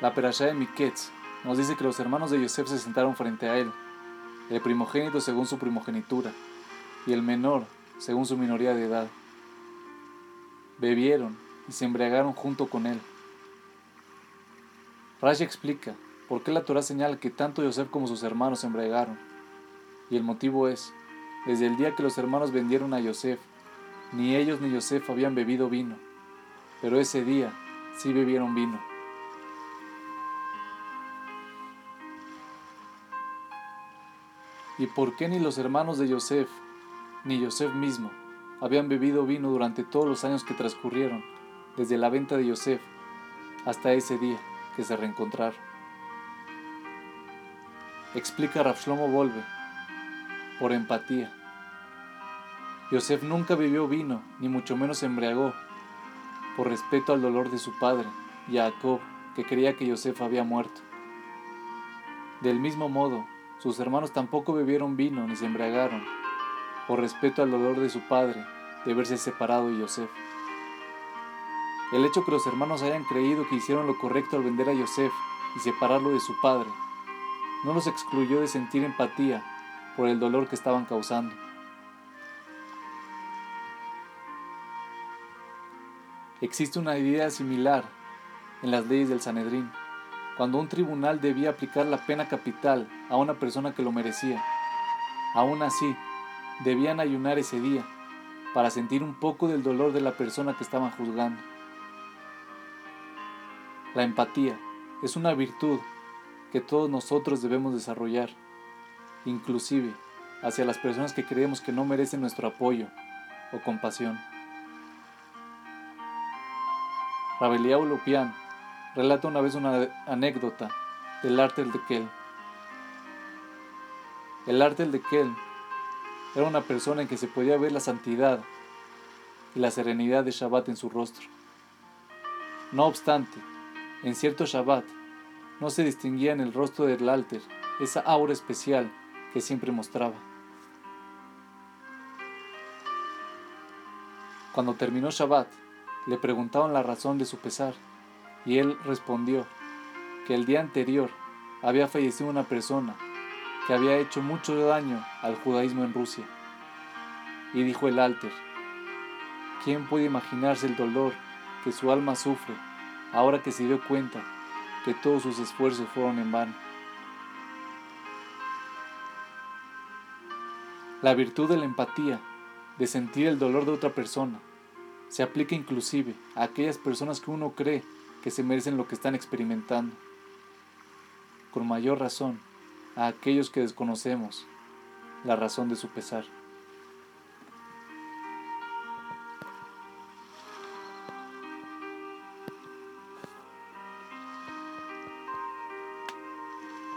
La Perashá de Miketz nos dice que los hermanos de Yosef se sentaron frente a él, el primogénito según su primogenitura y el menor según su minoría de edad. Bebieron y se embriagaron junto con él. Rashi explica por qué la Torah señala que tanto Yosef como sus hermanos se embriagaron. Y el motivo es, desde el día que los hermanos vendieron a Yosef, ni ellos ni Yosef habían bebido vino, pero ese día sí bebieron vino. ¿Y por qué ni los hermanos de Yosef, ni Yosef mismo, habían bebido vino durante todos los años que transcurrieron, desde la venta de Yosef hasta ese día que se reencontraron? Explica Rafshlomo Volve, por empatía. Yosef nunca bebió vino, ni mucho menos se embriagó, por respeto al dolor de su padre, Jacob, que creía que Yosef había muerto. Del mismo modo, sus hermanos tampoco bebieron vino ni se embriagaron, por respeto al dolor de su padre de verse separado de Yosef. El hecho que los hermanos hayan creído que hicieron lo correcto al vender a Yosef y separarlo de su padre, no los excluyó de sentir empatía por el dolor que estaban causando. Existe una idea similar en las leyes del Sanedrín cuando un tribunal debía aplicar la pena capital a una persona que lo merecía. Aún así, debían ayunar ese día para sentir un poco del dolor de la persona que estaban juzgando. La empatía es una virtud que todos nosotros debemos desarrollar, inclusive hacia las personas que creemos que no merecen nuestro apoyo o compasión. Rabeliao Lupián relata una vez una anécdota del Artel de Kel. El Artel de Kel era una persona en que se podía ver la santidad y la serenidad de Shabbat en su rostro. No obstante, en cierto Shabbat no se distinguía en el rostro del alter esa aura especial que siempre mostraba. Cuando terminó Shabbat, le preguntaban la razón de su pesar y él respondió que el día anterior había fallecido una persona que había hecho mucho daño al judaísmo en Rusia. Y dijo el alter, ¿quién puede imaginarse el dolor que su alma sufre ahora que se dio cuenta que todos sus esfuerzos fueron en vano? La virtud de la empatía, de sentir el dolor de otra persona, se aplica inclusive a aquellas personas que uno cree que se merecen lo que están experimentando. Con mayor razón, a aquellos que desconocemos la razón de su pesar.